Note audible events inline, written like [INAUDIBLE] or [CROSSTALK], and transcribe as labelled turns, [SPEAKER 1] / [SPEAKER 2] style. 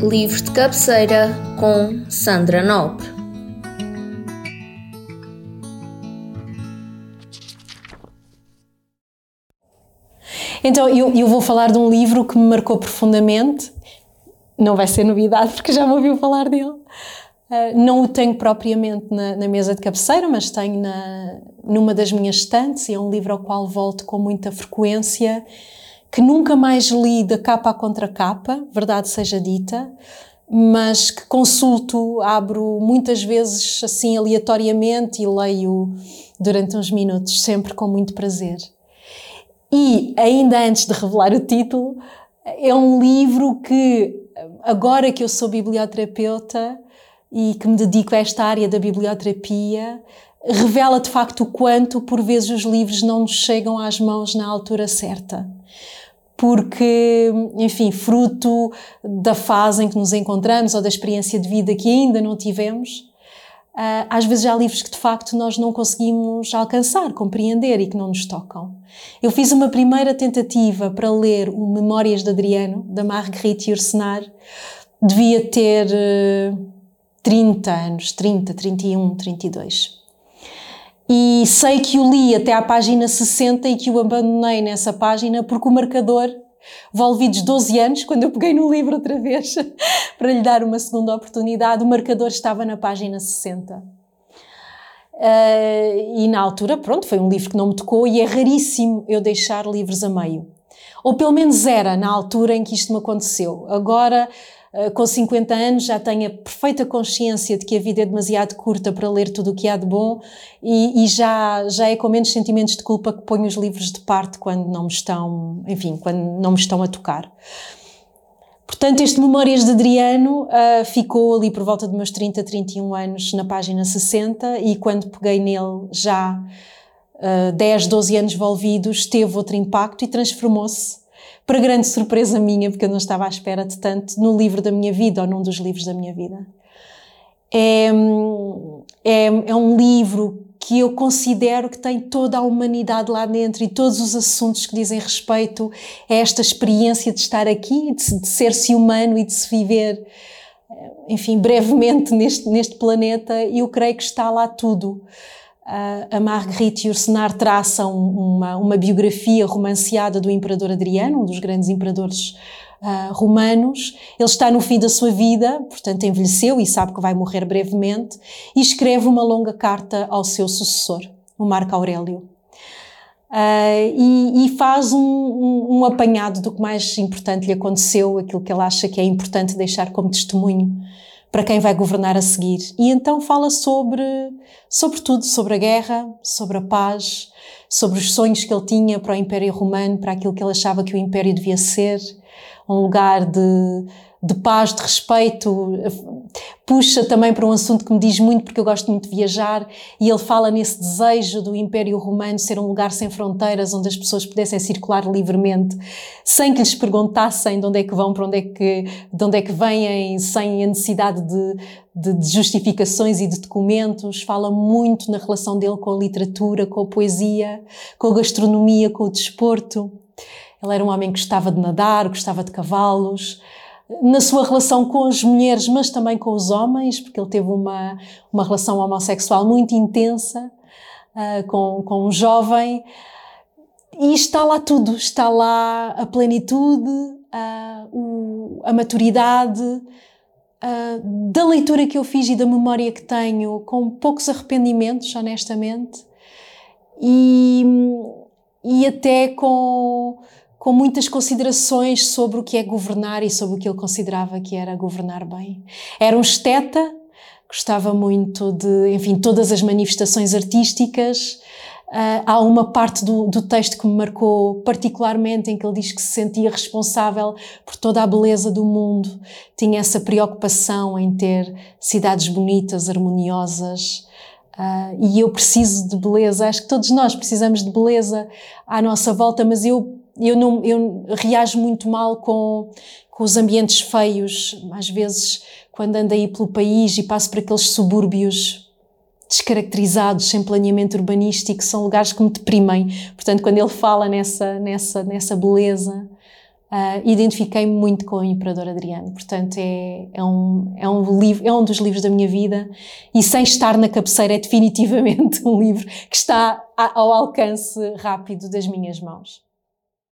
[SPEAKER 1] Livros de cabeceira com Sandra Nobre.
[SPEAKER 2] Então, eu, eu vou falar de um livro que me marcou profundamente. Não vai ser novidade, porque já me ouviu falar dele. Uh, não o tenho propriamente na, na, mesa de cabeceira, mas tenho na, numa das minhas estantes, e é um livro ao qual volto com muita frequência que nunca mais li da capa a contra capa, verdade seja dita, mas que consulto, abro muitas vezes assim aleatoriamente e leio durante uns minutos, sempre com muito prazer. E ainda antes de revelar o título, é um livro que, agora que eu sou biblioterapeuta e que me dedico a esta área da biblioterapia, revela de facto o quanto, por vezes, os livros não nos chegam às mãos na altura certa porque, enfim, fruto da fase em que nos encontramos ou da experiência de vida que ainda não tivemos, ah, às vezes há livros que de facto nós não conseguimos alcançar, compreender e que não nos tocam. Eu fiz uma primeira tentativa para ler o Memórias de Adriano, da Marguerite Yourcenar, devia ter 30 ah, anos, 30, 31, 32 e sei que o li até à página 60 e que o abandonei nessa página porque o marcador, volvidos 12 anos, quando eu peguei no livro outra vez [LAUGHS] para lhe dar uma segunda oportunidade, o marcador estava na página 60. Uh, eh, e na altura, pronto, foi um livro que não me tocou e é raríssimo eu deixar livros a meio. Ou pelo menos era na altura em que isto me aconteceu. Agora com 50 anos já tenho a perfeita consciência de que a vida é demasiado curta para ler tudo o que há de bom e, e, já, já é com menos sentimentos de culpa que ponho os livros de parte quando não me estão, enfim, quando não me estão a tocar. Portanto, este Memórias de Adriano uh, ficou ali por volta de meus 30, 31 anos na página 60 e quando peguei nele já uh, 10, 12 anos envolvidos, teve outro impacto e transformou-se para grande surpresa minha, porque eu não estava à espera de tanto, no livro da minha vida ou num dos livros da minha vida. É, é, é um livro que eu considero que tem toda a humanidade lá dentro e todos os assuntos que dizem respeito a esta experiência de estar aqui, de, de ser-se humano e de se viver, enfim, brevemente neste, neste planeta, e eu creio que está lá tudo a Marguerite Yourcenar traça uma, uma biografia romanceada do imperador Adriano, um dos grandes imperadores uh, romanos. Ele está no fim da sua vida, portanto envelheceu e sabe que vai morrer brevemente, e escreve uma longa carta ao seu sucessor, o Marco Aurélio. Uh, e, e, faz um, um, um, apanhado do que mais importante lhe aconteceu, aquilo que ele acha que é importante deixar como testemunho para quem vai governar a seguir. E então fala sobre, sobre tudo, sobre a guerra, sobre a paz, sobre os sonhos que ele tinha para o Império Romano, para aquilo que ele achava que o Império devia ser, um lugar de, de paz, de respeito, puxa também para um assunto que me diz muito, porque eu gosto muito de viajar, e ele fala nesse desejo do Império Romano ser um lugar sem fronteiras, onde as pessoas pudessem circular livremente, sem que lhes perguntassem de onde é que vão, para onde é que, de onde é que vêm, sem a necessidade de, de, de justificações e de documentos. Fala muito na relação dele com a literatura, com a poesia, com a gastronomia, com o desporto. Ele era um homem que gostava de nadar, gostava de cavalos, na sua relação com as mulheres, mas também com os homens, porque ele teve uma, uma relação homossexual muito intensa uh, com, com um jovem. E está lá tudo, está lá a plenitude, uh, o, a maturidade, uh, da leitura que eu fiz e da memória que tenho, com poucos arrependimentos, honestamente, e, e até com com muitas considerações sobre o que é governar e sobre o que ele considerava que era governar bem. Era um esteta, gostava muito de, enfim, todas as manifestações artísticas. Uh, há uma parte do, do, texto que me marcou particularmente em que ele diz que se sentia responsável por toda a beleza do mundo, tinha essa preocupação em ter cidades bonitas, harmoniosas. Uh, e eu preciso de beleza, acho que todos nós precisamos de beleza à nossa volta, mas eu eu, não, eu reajo muito mal com, com os ambientes feios, às vezes quando ando aí pelo país e passo por aqueles subúrbios descaracterizados, sem planeamento urbanístico, são lugares que me deprimem. Portanto, quando ele fala nessa, nessa, nessa beleza, uh, identifiquei-me muito com o Imperador Adriano. Portanto, é, é, um, é, um livro, é um dos livros da minha vida e sem estar na cabeceira é definitivamente [LAUGHS] um livro que está ao alcance rápido das minhas mãos.